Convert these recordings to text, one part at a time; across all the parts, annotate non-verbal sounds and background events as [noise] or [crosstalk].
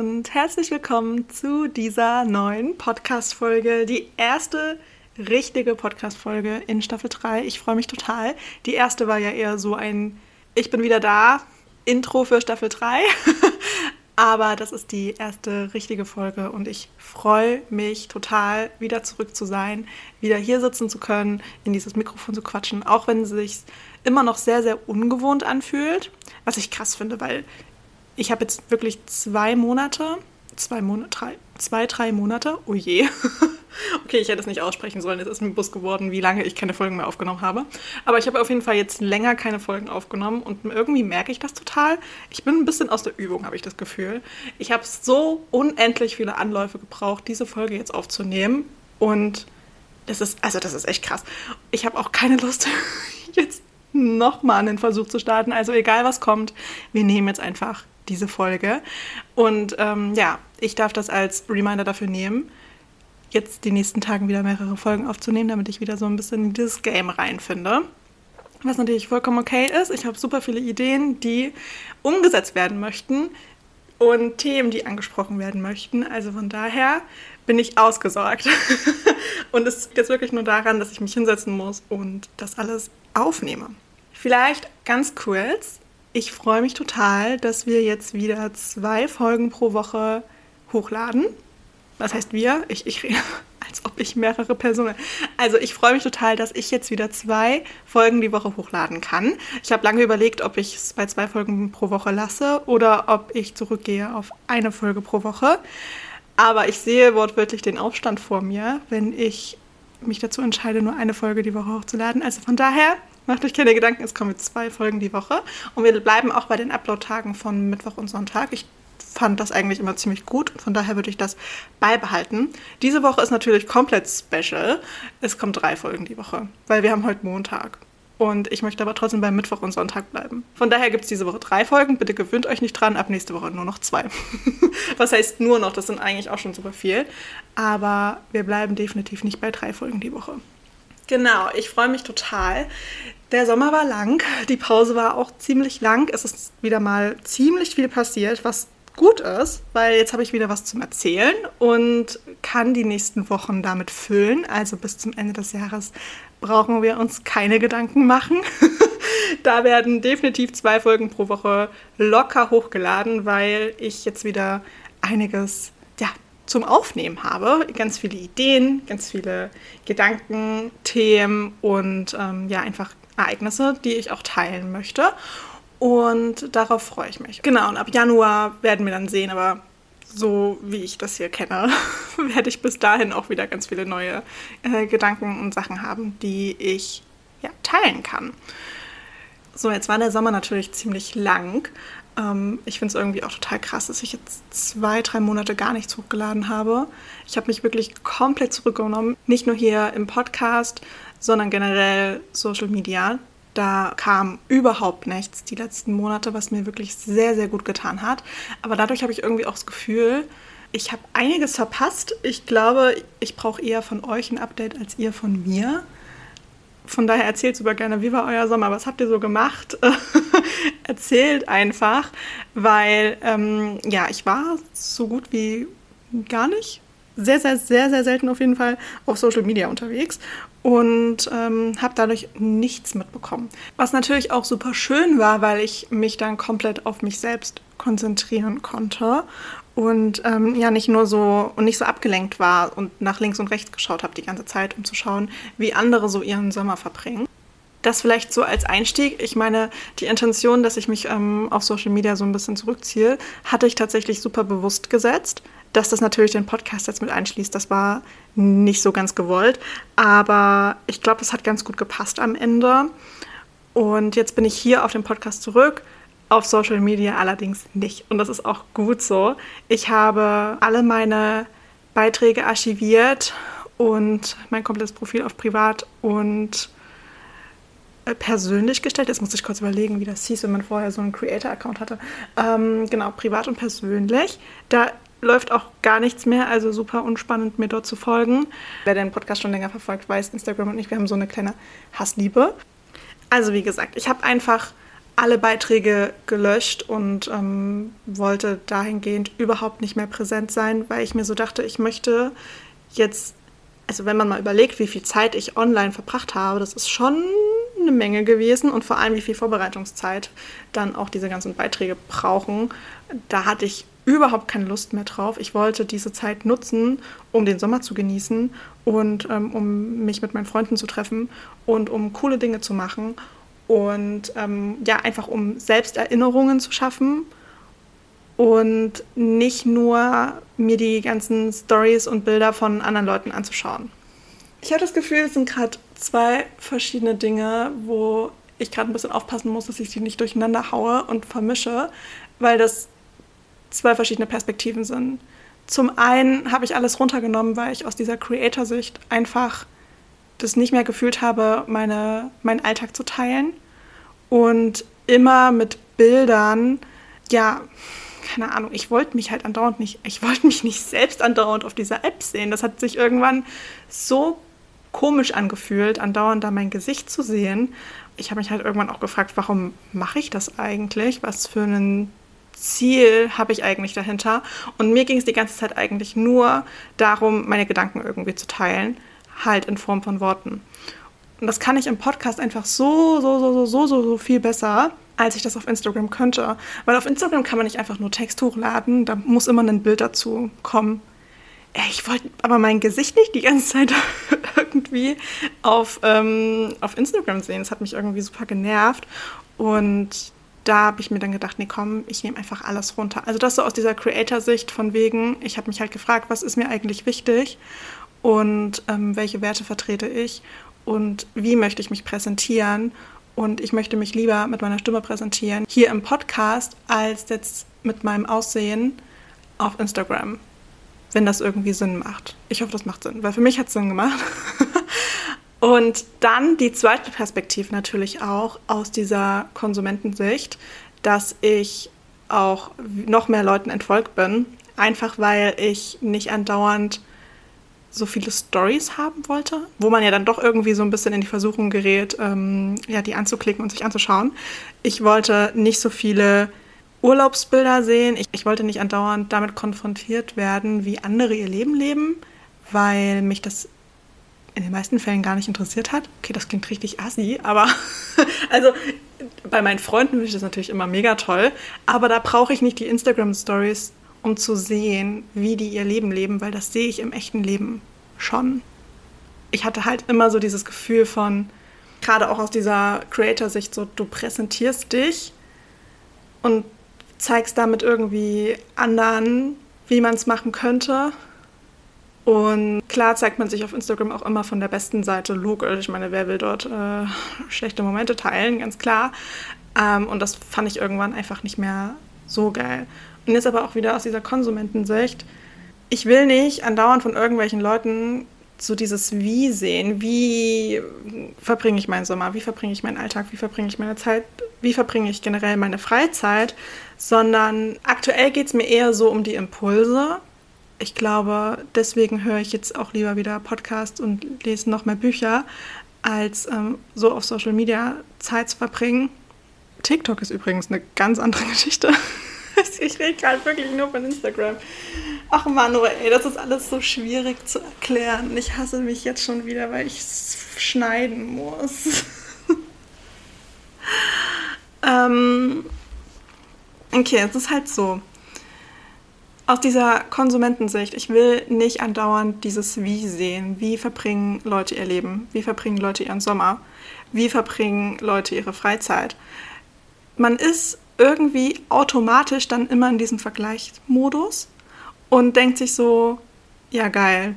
Und herzlich willkommen zu dieser neuen Podcast-Folge. Die erste richtige Podcast-Folge in Staffel 3. Ich freue mich total. Die erste war ja eher so ein Ich bin wieder da, Intro für Staffel 3. [laughs] Aber das ist die erste richtige Folge und ich freue mich total, wieder zurück zu sein, wieder hier sitzen zu können, in dieses Mikrofon zu quatschen, auch wenn es sich immer noch sehr, sehr ungewohnt anfühlt. Was ich krass finde, weil ich habe jetzt wirklich zwei Monate, zwei Monate, drei, zwei, drei Monate, oh je. [laughs] okay, ich hätte es nicht aussprechen sollen, es ist mir bewusst geworden, wie lange ich keine Folgen mehr aufgenommen habe. Aber ich habe auf jeden Fall jetzt länger keine Folgen aufgenommen und irgendwie merke ich das total. Ich bin ein bisschen aus der Übung, habe ich das Gefühl. Ich habe so unendlich viele Anläufe gebraucht, diese Folge jetzt aufzunehmen und das ist, also das ist echt krass. Ich habe auch keine Lust, [laughs] jetzt nochmal einen Versuch zu starten. Also egal was kommt, wir nehmen jetzt einfach diese Folge. Und ähm, ja, ich darf das als Reminder dafür nehmen, jetzt die nächsten Tagen wieder mehrere Folgen aufzunehmen, damit ich wieder so ein bisschen in dieses Game reinfinde. Was natürlich vollkommen okay ist. Ich habe super viele Ideen, die umgesetzt werden möchten und Themen, die angesprochen werden möchten. Also von daher bin ich ausgesorgt. [laughs] und es liegt jetzt wirklich nur daran, dass ich mich hinsetzen muss und das alles aufnehme. Vielleicht ganz kurz, ich freue mich total, dass wir jetzt wieder zwei Folgen pro Woche hochladen. Was heißt wir? Ich, ich rede, [laughs] als ob ich mehrere Personen. Also ich freue mich total, dass ich jetzt wieder zwei Folgen die Woche hochladen kann. Ich habe lange überlegt, ob ich es bei zwei Folgen pro Woche lasse oder ob ich zurückgehe auf eine Folge pro Woche. Aber ich sehe wortwörtlich den Aufstand vor mir, wenn ich mich dazu entscheide, nur eine Folge die Woche hochzuladen. Also von daher Macht euch keine Gedanken, es kommen zwei Folgen die Woche. Und wir bleiben auch bei den Upload-Tagen von Mittwoch und Sonntag. Ich fand das eigentlich immer ziemlich gut. Von daher würde ich das beibehalten. Diese Woche ist natürlich komplett special. Es kommen drei Folgen die Woche, weil wir haben heute Montag. Und ich möchte aber trotzdem beim Mittwoch und Sonntag bleiben. Von daher gibt es diese Woche drei Folgen. Bitte gewöhnt euch nicht dran. Ab nächste Woche nur noch zwei. [laughs] Was heißt nur noch? Das sind eigentlich auch schon super viel. Aber wir bleiben definitiv nicht bei drei Folgen die Woche. Genau, ich freue mich total. Der Sommer war lang, die Pause war auch ziemlich lang. Es ist wieder mal ziemlich viel passiert, was gut ist, weil jetzt habe ich wieder was zum Erzählen und kann die nächsten Wochen damit füllen. Also bis zum Ende des Jahres brauchen wir uns keine Gedanken machen. [laughs] da werden definitiv zwei Folgen pro Woche locker hochgeladen, weil ich jetzt wieder einiges ja, zum Aufnehmen habe. Ganz viele Ideen, ganz viele Gedanken, Themen und ähm, ja, einfach Ereignisse, die ich auch teilen möchte. Und darauf freue ich mich. Genau, und ab Januar werden wir dann sehen, aber so wie ich das hier kenne, [laughs] werde ich bis dahin auch wieder ganz viele neue äh, Gedanken und Sachen haben, die ich ja, teilen kann. So, jetzt war der Sommer natürlich ziemlich lang. Ähm, ich finde es irgendwie auch total krass, dass ich jetzt zwei, drei Monate gar nichts hochgeladen habe. Ich habe mich wirklich komplett zurückgenommen. Nicht nur hier im Podcast, sondern generell Social Media. Da kam überhaupt nichts die letzten Monate, was mir wirklich sehr, sehr gut getan hat. Aber dadurch habe ich irgendwie auch das Gefühl, ich habe einiges verpasst. Ich glaube, ich brauche eher von euch ein Update als ihr von mir. Von daher erzählt super gerne, wie war euer Sommer, was habt ihr so gemacht? [laughs] erzählt einfach, weil ähm, ja, ich war so gut wie gar nicht sehr, sehr, sehr, sehr selten auf jeden Fall auf Social Media unterwegs und ähm, habe dadurch nichts mitbekommen. Was natürlich auch super schön war, weil ich mich dann komplett auf mich selbst konzentrieren konnte und ähm, ja nicht nur so und nicht so abgelenkt war und nach links und rechts geschaut habe die ganze Zeit, um zu schauen, wie andere so ihren Sommer verbringen. das vielleicht so als Einstieg. Ich meine, die Intention, dass ich mich ähm, auf Social Media so ein bisschen zurückziehe, hatte ich tatsächlich super bewusst gesetzt. Dass das natürlich den Podcast jetzt mit einschließt, das war nicht so ganz gewollt. Aber ich glaube, es hat ganz gut gepasst am Ende. Und jetzt bin ich hier auf dem Podcast zurück, auf Social Media allerdings nicht. Und das ist auch gut so. Ich habe alle meine Beiträge archiviert und mein komplettes Profil auf privat und äh, persönlich gestellt. Jetzt muss ich kurz überlegen, wie das hieß, wenn man vorher so einen Creator-Account hatte. Ähm, genau, privat und persönlich. Da läuft auch gar nichts mehr, also super unspannend, mir dort zu folgen. Wer den Podcast schon länger verfolgt, weiß, Instagram und ich, wir haben so eine kleine Hassliebe. Also wie gesagt, ich habe einfach alle Beiträge gelöscht und ähm, wollte dahingehend überhaupt nicht mehr präsent sein, weil ich mir so dachte, ich möchte jetzt, also wenn man mal überlegt, wie viel Zeit ich online verbracht habe, das ist schon eine Menge gewesen und vor allem wie viel Vorbereitungszeit dann auch diese ganzen Beiträge brauchen. Da hatte ich überhaupt keine Lust mehr drauf. Ich wollte diese Zeit nutzen, um den Sommer zu genießen und ähm, um mich mit meinen Freunden zu treffen und um coole Dinge zu machen und ähm, ja, einfach um Selbsterinnerungen zu schaffen und nicht nur mir die ganzen Stories und Bilder von anderen Leuten anzuschauen. Ich habe das Gefühl, es sind gerade zwei verschiedene Dinge, wo ich gerade ein bisschen aufpassen muss, dass ich die nicht durcheinander haue und vermische, weil das zwei verschiedene Perspektiven sind. Zum einen habe ich alles runtergenommen, weil ich aus dieser Creator-Sicht einfach das nicht mehr gefühlt habe, meine, meinen Alltag zu teilen und immer mit Bildern, ja, keine Ahnung, ich wollte mich halt andauernd nicht, ich [laughs] wollte mich nicht selbst andauernd auf dieser App sehen. Das hat sich irgendwann so komisch angefühlt, andauernd da mein Gesicht zu sehen. Ich habe mich halt irgendwann auch gefragt, warum mache ich das eigentlich? Was für ein Ziel habe ich eigentlich dahinter? Und mir ging es die ganze Zeit eigentlich nur darum, meine Gedanken irgendwie zu teilen, halt in Form von Worten. Und das kann ich im Podcast einfach so, so, so, so, so, so, so viel besser, als ich das auf Instagram könnte. Weil auf Instagram kann man nicht einfach nur Text hochladen, da muss immer ein Bild dazu kommen. Ich wollte aber mein Gesicht nicht die ganze Zeit [laughs] irgendwie auf, ähm, auf Instagram sehen. Das hat mich irgendwie super genervt. Und da habe ich mir dann gedacht, nee, komm, ich nehme einfach alles runter. Also das so aus dieser Creator-Sicht von wegen, ich habe mich halt gefragt, was ist mir eigentlich wichtig und ähm, welche Werte vertrete ich und wie möchte ich mich präsentieren. Und ich möchte mich lieber mit meiner Stimme präsentieren, hier im Podcast, als jetzt mit meinem Aussehen auf Instagram wenn das irgendwie Sinn macht. Ich hoffe, das macht Sinn, weil für mich hat es Sinn gemacht. [laughs] Und dann die zweite Perspektive natürlich auch aus dieser Konsumentensicht, dass ich auch noch mehr Leuten entfolgt bin, einfach weil ich nicht andauernd so viele Stories haben wollte, wo man ja dann doch irgendwie so ein bisschen in die Versuchung gerät, ähm, ja, die anzuklicken und sich anzuschauen. Ich wollte nicht so viele Urlaubsbilder sehen. Ich, ich wollte nicht andauernd damit konfrontiert werden, wie andere ihr Leben leben, weil mich das in den meisten Fällen gar nicht interessiert hat. Okay, das klingt richtig assi, aber [laughs] also bei meinen Freunden finde ich das natürlich immer mega toll, aber da brauche ich nicht die Instagram Stories, um zu sehen, wie die ihr Leben leben, weil das sehe ich im echten Leben schon. Ich hatte halt immer so dieses Gefühl von gerade auch aus dieser Creator Sicht so du präsentierst dich und zeigst damit irgendwie anderen, wie man es machen könnte. Und klar zeigt man sich auf Instagram auch immer von der besten Seite, logisch. Ich meine, wer will dort äh, [laughs] schlechte Momente teilen, ganz klar. Ähm, und das fand ich irgendwann einfach nicht mehr so geil. Und jetzt aber auch wieder aus dieser Konsumentensicht. Ich will nicht andauernd von irgendwelchen Leuten so dieses Wie sehen. Wie verbringe ich meinen Sommer? Wie verbringe ich meinen Alltag? Wie verbringe ich meine Zeit? Wie verbringe ich generell meine Freizeit? Sondern aktuell geht es mir eher so um die Impulse. Ich glaube, deswegen höre ich jetzt auch lieber wieder Podcasts und lese noch mehr Bücher, als ähm, so auf Social Media Zeit zu verbringen. TikTok ist übrigens eine ganz andere [laughs] Geschichte. ich rede gerade wirklich nur von Instagram. Ach Manu, ey, das ist alles so schwierig zu erklären. Ich hasse mich jetzt schon wieder, weil ich schneiden muss. [laughs] ähm, okay, es ist halt so. Aus dieser Konsumentensicht, ich will nicht andauernd dieses Wie sehen. Wie verbringen Leute ihr Leben? Wie verbringen Leute ihren Sommer? wie verbringen Leute ihre Freizeit. Man ist irgendwie automatisch dann immer in diesem Vergleichsmodus und denkt sich so, ja geil,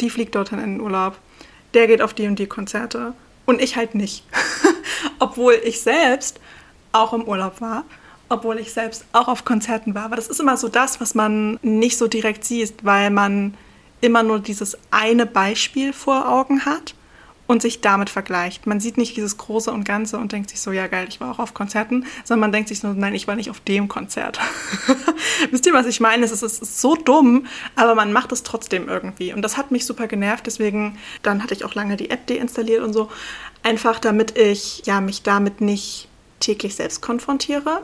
die fliegt dorthin in den Urlaub, der geht auf die und die Konzerte und ich halt nicht. [laughs] Obwohl ich selbst auch im Urlaub war, obwohl ich selbst auch auf Konzerten war. Aber das ist immer so das, was man nicht so direkt sieht, weil man immer nur dieses eine Beispiel vor Augen hat und sich damit vergleicht. Man sieht nicht dieses Große und Ganze und denkt sich so, ja geil, ich war auch auf Konzerten, sondern man denkt sich so, nein, ich war nicht auf dem Konzert. [laughs] Wisst ihr, was ich meine? Es ist, es ist so dumm, aber man macht es trotzdem irgendwie. Und das hat mich super genervt, deswegen, dann hatte ich auch lange die App deinstalliert und so, einfach damit ich ja, mich damit nicht täglich selbst konfrontiere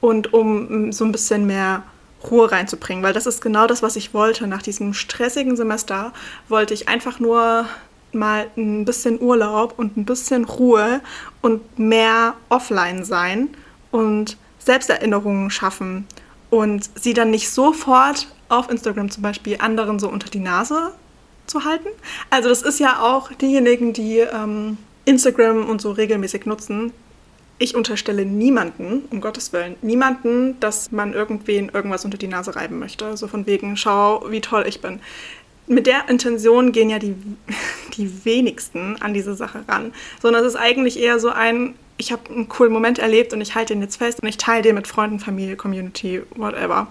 und um so ein bisschen mehr Ruhe reinzubringen, weil das ist genau das, was ich wollte. Nach diesem stressigen Semester wollte ich einfach nur mal ein bisschen Urlaub und ein bisschen Ruhe und mehr offline sein und Selbsterinnerungen schaffen und sie dann nicht sofort auf Instagram zum Beispiel anderen so unter die Nase zu halten. Also das ist ja auch diejenigen, die ähm, Instagram und so regelmäßig nutzen, ich unterstelle niemanden, um Gottes Willen, niemanden, dass man irgendwen irgendwas unter die Nase reiben möchte. So von wegen, schau, wie toll ich bin. Mit der Intention gehen ja die, [laughs] die wenigsten an diese Sache ran. Sondern es ist eigentlich eher so ein, ich habe einen coolen Moment erlebt und ich halte den jetzt fest und ich teile den mit Freunden, Familie, Community, whatever.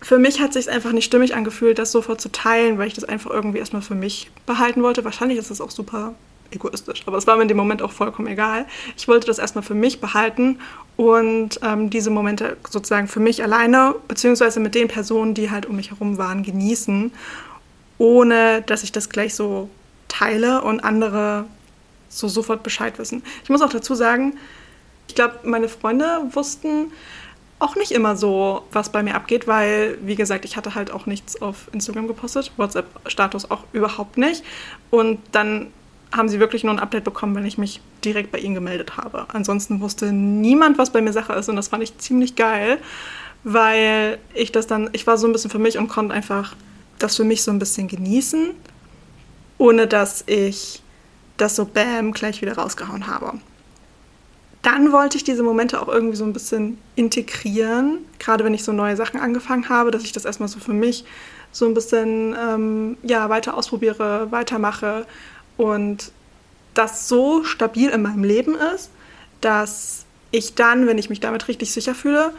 Für mich hat es sich einfach nicht stimmig angefühlt, das sofort zu teilen, weil ich das einfach irgendwie erstmal für mich behalten wollte. Wahrscheinlich ist das auch super egoistisch. Aber es war mir in dem Moment auch vollkommen egal. Ich wollte das erstmal für mich behalten und ähm, diese Momente sozusagen für mich alleine, beziehungsweise mit den Personen, die halt um mich herum waren, genießen, ohne dass ich das gleich so teile und andere so sofort Bescheid wissen. Ich muss auch dazu sagen, ich glaube, meine Freunde wussten auch nicht immer so, was bei mir abgeht, weil, wie gesagt, ich hatte halt auch nichts auf Instagram gepostet, WhatsApp-Status auch überhaupt nicht. Und dann haben sie wirklich nur ein Update bekommen, wenn ich mich direkt bei ihnen gemeldet habe. Ansonsten wusste niemand, was bei mir Sache ist und das fand ich ziemlich geil, weil ich das dann, ich war so ein bisschen für mich und konnte einfach das für mich so ein bisschen genießen, ohne dass ich das so bam gleich wieder rausgehauen habe. Dann wollte ich diese Momente auch irgendwie so ein bisschen integrieren, gerade wenn ich so neue Sachen angefangen habe, dass ich das erstmal so für mich so ein bisschen ähm, ja, weiter ausprobiere, weitermache und das so stabil in meinem Leben ist, dass ich dann, wenn ich mich damit richtig sicher fühle,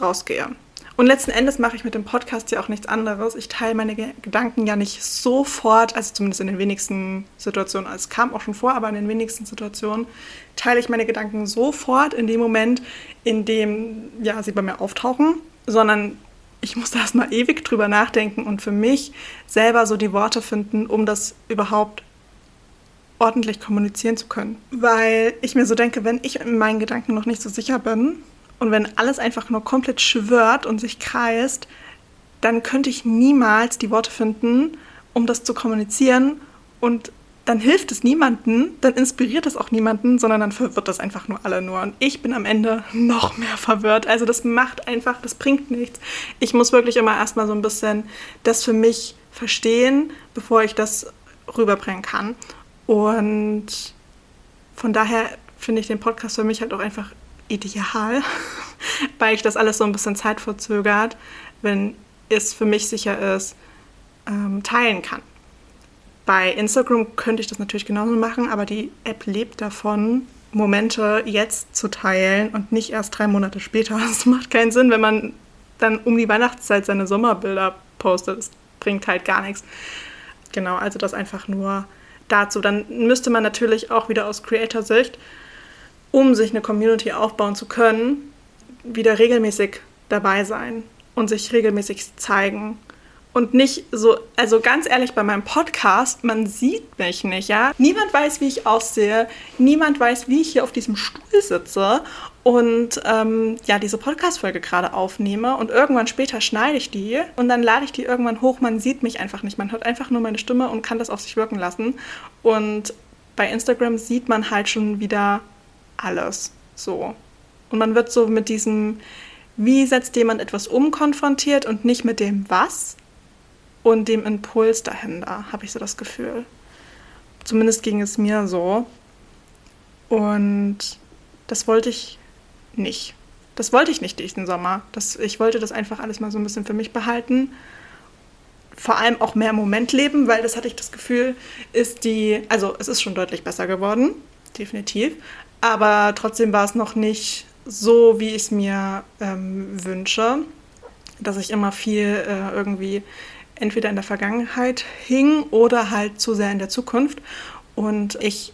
rausgehe. Und letzten Endes mache ich mit dem Podcast ja auch nichts anderes. Ich teile meine Gedanken ja nicht sofort, also zumindest in den wenigsten Situationen, also es kam auch schon vor, aber in den wenigsten Situationen teile ich meine Gedanken sofort in dem Moment, in dem ja, sie bei mir auftauchen, sondern ich musste erstmal ewig drüber nachdenken und für mich selber so die Worte finden, um das überhaupt ordentlich kommunizieren zu können. Weil ich mir so denke, wenn ich in meinen Gedanken noch nicht so sicher bin und wenn alles einfach nur komplett schwört und sich kreist, dann könnte ich niemals die Worte finden, um das zu kommunizieren und dann hilft es niemanden, dann inspiriert es auch niemanden, sondern dann verwirrt das einfach nur alle nur. Und ich bin am Ende noch mehr verwirrt. Also das macht einfach, das bringt nichts. Ich muss wirklich immer erstmal so ein bisschen das für mich verstehen, bevor ich das rüberbringen kann. Und von daher finde ich den Podcast für mich halt auch einfach ideal, [laughs] weil ich das alles so ein bisschen zeitverzögert, wenn es für mich sicher ist, ähm, teilen kann. Bei Instagram könnte ich das natürlich genauso machen, aber die App lebt davon, Momente jetzt zu teilen und nicht erst drei Monate später. [laughs] Das macht keinen Sinn, wenn man dann um die Weihnachtszeit seine Sommerbilder postet. Das bringt halt gar nichts. Genau, also das einfach nur dazu. Dann müsste man natürlich auch wieder aus Creator-Sicht, um sich eine Community aufbauen zu können, wieder regelmäßig dabei sein und sich regelmäßig zeigen. Und nicht so, also ganz ehrlich, bei meinem Podcast, man sieht mich nicht, ja. Niemand weiß, wie ich aussehe. Niemand weiß, wie ich hier auf diesem Stuhl sitze und ähm, ja, diese Podcast-Folge gerade aufnehme und irgendwann später schneide ich die und dann lade ich die irgendwann hoch. Man sieht mich einfach nicht. Man hört einfach nur meine Stimme und kann das auf sich wirken lassen. Und bei Instagram sieht man halt schon wieder alles so. Und man wird so mit diesem, wie setzt jemand etwas um, konfrontiert und nicht mit dem Was und dem Impuls dahinter, habe ich so das Gefühl. Zumindest ging es mir so. Und das wollte ich nicht. Das wollte ich nicht diesen Sommer. Das, ich wollte das einfach alles mal so ein bisschen für mich behalten. Vor allem auch mehr im Moment leben, weil das hatte ich das Gefühl, ist die, also es ist schon deutlich besser geworden, definitiv. Aber trotzdem war es noch nicht so, wie ich es mir ähm, wünsche, dass ich immer viel äh, irgendwie entweder in der Vergangenheit hing oder halt zu sehr in der Zukunft. Und ich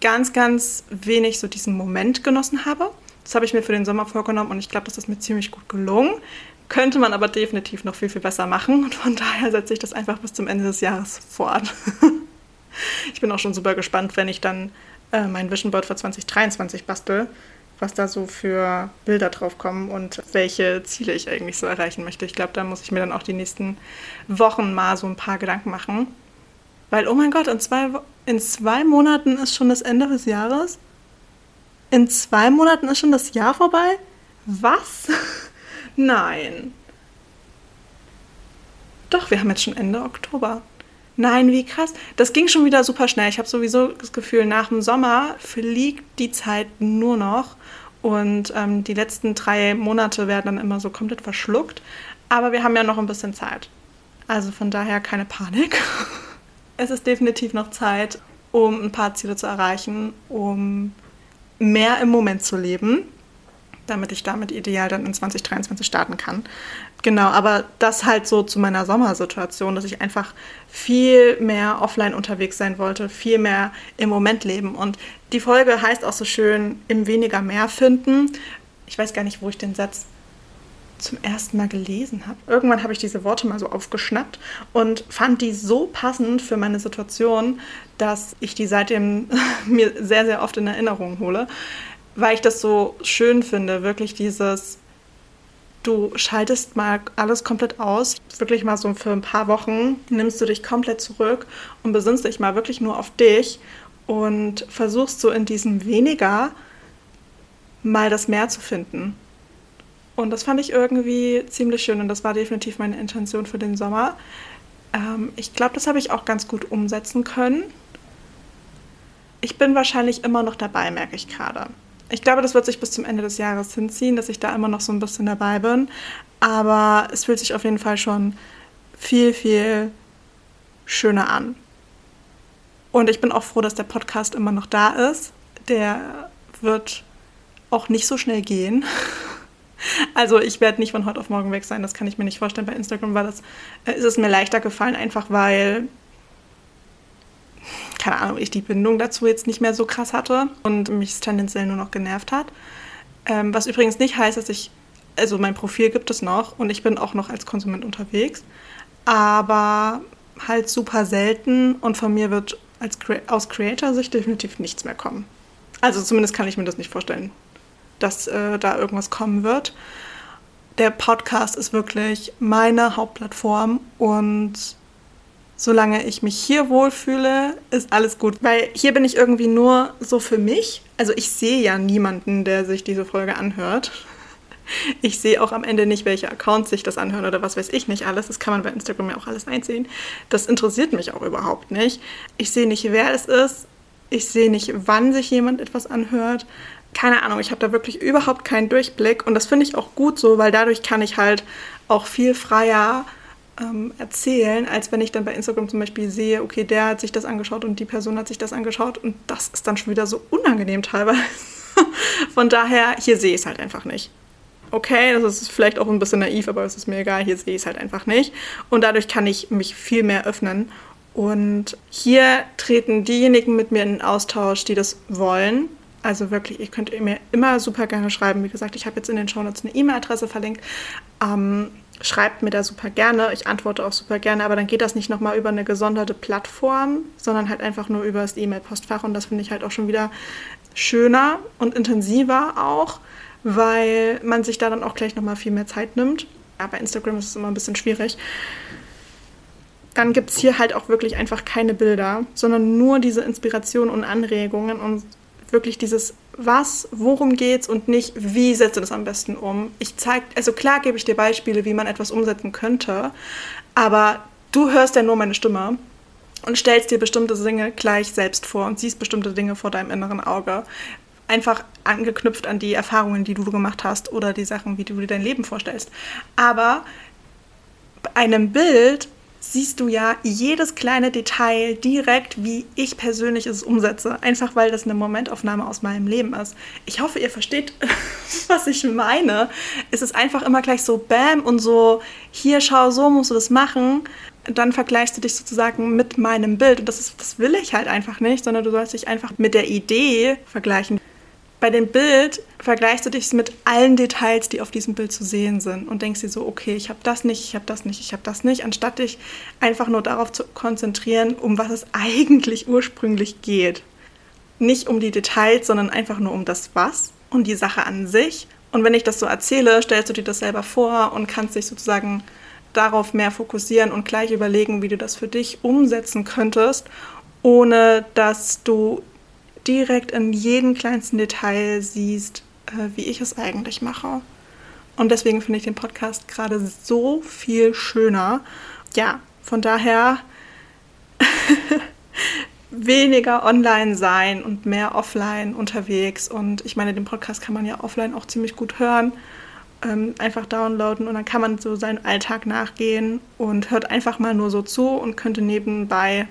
ganz, ganz wenig so diesen Moment genossen habe. Das habe ich mir für den Sommer vorgenommen und ich glaube, das ist mir ziemlich gut gelungen. Könnte man aber definitiv noch viel, viel besser machen. Und von daher setze ich das einfach bis zum Ende des Jahres fort. [laughs] ich bin auch schon super gespannt, wenn ich dann äh, mein Vision Board für 2023 bastel, was da so für Bilder drauf kommen und welche Ziele ich eigentlich so erreichen möchte. Ich glaube, da muss ich mir dann auch die nächsten Wochen mal so ein paar Gedanken machen. Weil, oh mein Gott, in zwei, in zwei Monaten ist schon das Ende des Jahres. In zwei Monaten ist schon das Jahr vorbei? Was? [laughs] Nein. Doch, wir haben jetzt schon Ende Oktober. Nein, wie krass. Das ging schon wieder super schnell. Ich habe sowieso das Gefühl, nach dem Sommer fliegt die Zeit nur noch. Und ähm, die letzten drei Monate werden dann immer so komplett verschluckt. Aber wir haben ja noch ein bisschen Zeit. Also von daher keine Panik. [laughs] Es ist definitiv noch Zeit, um ein paar Ziele zu erreichen, um mehr im Moment zu leben, damit ich damit ideal dann in 2023 starten kann. Genau, aber das halt so zu meiner Sommersituation, dass ich einfach viel mehr offline unterwegs sein wollte, viel mehr im Moment leben. Und die Folge heißt auch so schön, im weniger mehr finden. Ich weiß gar nicht, wo ich den Satz zum ersten Mal gelesen habe. Irgendwann habe ich diese Worte mal so aufgeschnappt und fand die so passend für meine Situation, dass ich die seitdem [laughs] mir sehr, sehr oft in Erinnerung hole, weil ich das so schön finde, wirklich dieses, du schaltest mal alles komplett aus, wirklich mal so für ein paar Wochen, nimmst du dich komplett zurück und besinnst dich mal wirklich nur auf dich und versuchst so in diesem weniger mal das Mehr zu finden. Und das fand ich irgendwie ziemlich schön und das war definitiv meine Intention für den Sommer. Ähm, ich glaube, das habe ich auch ganz gut umsetzen können. Ich bin wahrscheinlich immer noch dabei, merke ich gerade. Ich glaube, das wird sich bis zum Ende des Jahres hinziehen, dass ich da immer noch so ein bisschen dabei bin. Aber es fühlt sich auf jeden Fall schon viel, viel schöner an. Und ich bin auch froh, dass der Podcast immer noch da ist. Der wird auch nicht so schnell gehen. [laughs] Also ich werde nicht von heute auf morgen weg sein, das kann ich mir nicht vorstellen. Bei Instagram war das, äh, ist es mir leichter gefallen, einfach weil, keine Ahnung, ich die Bindung dazu jetzt nicht mehr so krass hatte und mich es tendenziell nur noch genervt hat. Ähm, was übrigens nicht heißt, dass ich, also mein Profil gibt es noch und ich bin auch noch als Konsument unterwegs, aber halt super selten und von mir wird als, aus Creator-Sicht definitiv nichts mehr kommen. Also zumindest kann ich mir das nicht vorstellen dass äh, da irgendwas kommen wird. Der Podcast ist wirklich meine Hauptplattform und solange ich mich hier wohlfühle, ist alles gut. Weil hier bin ich irgendwie nur so für mich. Also ich sehe ja niemanden, der sich diese Folge anhört. Ich sehe auch am Ende nicht, welche Accounts sich das anhören oder was weiß ich nicht alles. Das kann man bei Instagram ja auch alles einsehen. Das interessiert mich auch überhaupt nicht. Ich sehe nicht, wer es ist. Ich sehe nicht, wann sich jemand etwas anhört keine Ahnung, ich habe da wirklich überhaupt keinen Durchblick und das finde ich auch gut so, weil dadurch kann ich halt auch viel freier ähm, erzählen, als wenn ich dann bei Instagram zum Beispiel sehe, okay, der hat sich das angeschaut und die Person hat sich das angeschaut und das ist dann schon wieder so unangenehm teilweise. [laughs] Von daher, hier sehe ich es halt einfach nicht. Okay, das ist vielleicht auch ein bisschen naiv, aber es ist mir egal, hier sehe ich es halt einfach nicht. Und dadurch kann ich mich viel mehr öffnen. Und hier treten diejenigen mit mir in Austausch, die das wollen, also wirklich, ihr könnt mir immer super gerne schreiben. Wie gesagt, ich habe jetzt in den Shownotes eine E-Mail-Adresse verlinkt. Ähm, schreibt mir da super gerne. Ich antworte auch super gerne, aber dann geht das nicht nochmal über eine gesonderte Plattform, sondern halt einfach nur über das E-Mail-Postfach. Und das finde ich halt auch schon wieder schöner und intensiver auch, weil man sich da dann auch gleich nochmal viel mehr Zeit nimmt. Ja, bei Instagram ist es immer ein bisschen schwierig. Dann gibt es hier halt auch wirklich einfach keine Bilder, sondern nur diese Inspirationen und Anregungen und wirklich dieses was, worum geht's und nicht wie setzt du das am besten um. Ich zeige, also klar gebe ich dir Beispiele, wie man etwas umsetzen könnte, aber du hörst ja nur meine Stimme und stellst dir bestimmte Dinge gleich selbst vor und siehst bestimmte Dinge vor deinem inneren Auge. einfach angeknüpft an die Erfahrungen, die du gemacht hast oder die Sachen, wie du dir dein Leben vorstellst. Aber bei einem Bild siehst du ja jedes kleine Detail direkt, wie ich persönlich es umsetze. Einfach weil das eine Momentaufnahme aus meinem Leben ist. Ich hoffe, ihr versteht, [laughs] was ich meine. Es ist einfach immer gleich so Bam und so, hier schau, so musst du das machen. Dann vergleichst du dich sozusagen mit meinem Bild. Und das, ist, das will ich halt einfach nicht, sondern du sollst dich einfach mit der Idee vergleichen bei dem Bild vergleichst du dich mit allen Details, die auf diesem Bild zu sehen sind und denkst dir so, okay, ich habe das nicht, ich habe das nicht, ich habe das nicht, anstatt dich einfach nur darauf zu konzentrieren, um was es [laughs] eigentlich ursprünglich geht. Nicht um die Details, sondern einfach nur um das Was und die Sache an sich. Und wenn ich das so erzähle, stellst du dir das selber vor und kannst dich sozusagen darauf mehr fokussieren und gleich überlegen, wie du das für dich umsetzen könntest, ohne dass du direkt in jedem kleinsten Detail siehst, äh, wie ich es eigentlich mache. Und deswegen finde ich den Podcast gerade so viel schöner. Ja, von daher [laughs] weniger online sein und mehr offline unterwegs. Und ich meine, den Podcast kann man ja offline auch ziemlich gut hören. Ähm, einfach downloaden und dann kann man so seinen Alltag nachgehen und hört einfach mal nur so zu und könnte nebenbei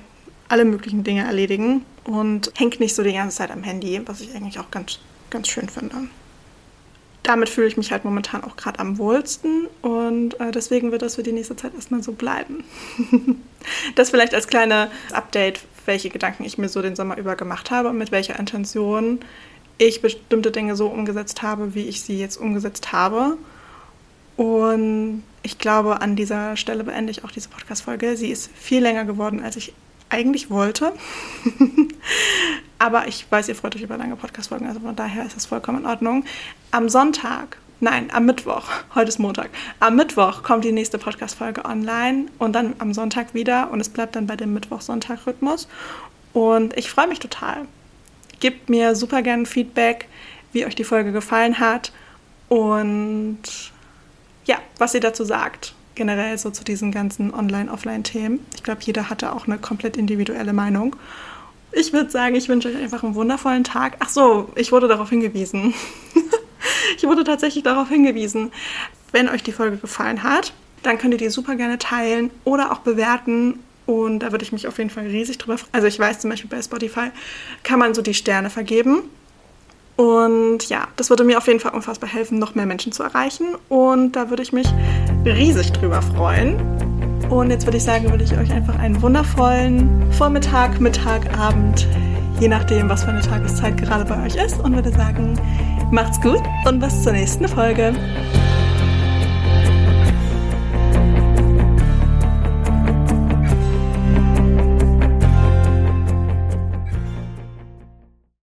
alle möglichen Dinge erledigen und hängt nicht so die ganze Zeit am Handy, was ich eigentlich auch ganz, ganz schön finde. Damit fühle ich mich halt momentan auch gerade am wohlsten und äh, deswegen wird das für die nächste Zeit erstmal so bleiben. [laughs] das vielleicht als kleine Update, welche Gedanken ich mir so den Sommer über gemacht habe und mit welcher Intention ich bestimmte Dinge so umgesetzt habe, wie ich sie jetzt umgesetzt habe. Und ich glaube, an dieser Stelle beende ich auch diese Podcast-Folge. Sie ist viel länger geworden, als ich eigentlich wollte. [laughs] Aber ich weiß, ihr freut euch über lange Podcast-Folgen, also von daher ist das vollkommen in Ordnung. Am Sonntag, nein, am Mittwoch, [laughs] heute ist Montag, am Mittwoch kommt die nächste Podcast-Folge online und dann am Sonntag wieder und es bleibt dann bei dem Mittwoch-Sonntag-Rhythmus. Und ich freue mich total. Gebt mir super gerne Feedback, wie euch die Folge gefallen hat und ja, was ihr dazu sagt generell so zu diesen ganzen Online-Offline-Themen. Ich glaube, jeder hatte auch eine komplett individuelle Meinung. Ich würde sagen, ich wünsche euch einfach einen wundervollen Tag. Ach so, ich wurde darauf hingewiesen. [laughs] ich wurde tatsächlich darauf hingewiesen. Wenn euch die Folge gefallen hat, dann könnt ihr die super gerne teilen oder auch bewerten. Und da würde ich mich auf jeden Fall riesig drüber freuen. Also ich weiß zum Beispiel bei Spotify kann man so die Sterne vergeben. Und ja, das würde mir auf jeden Fall unfassbar helfen, noch mehr Menschen zu erreichen. Und da würde ich mich riesig drüber freuen. Und jetzt würde ich sagen, würde ich euch einfach einen wundervollen Vormittag, Mittag, Abend, je nachdem, was für eine Tageszeit gerade bei euch ist. Und würde sagen, macht's gut und bis zur nächsten Folge.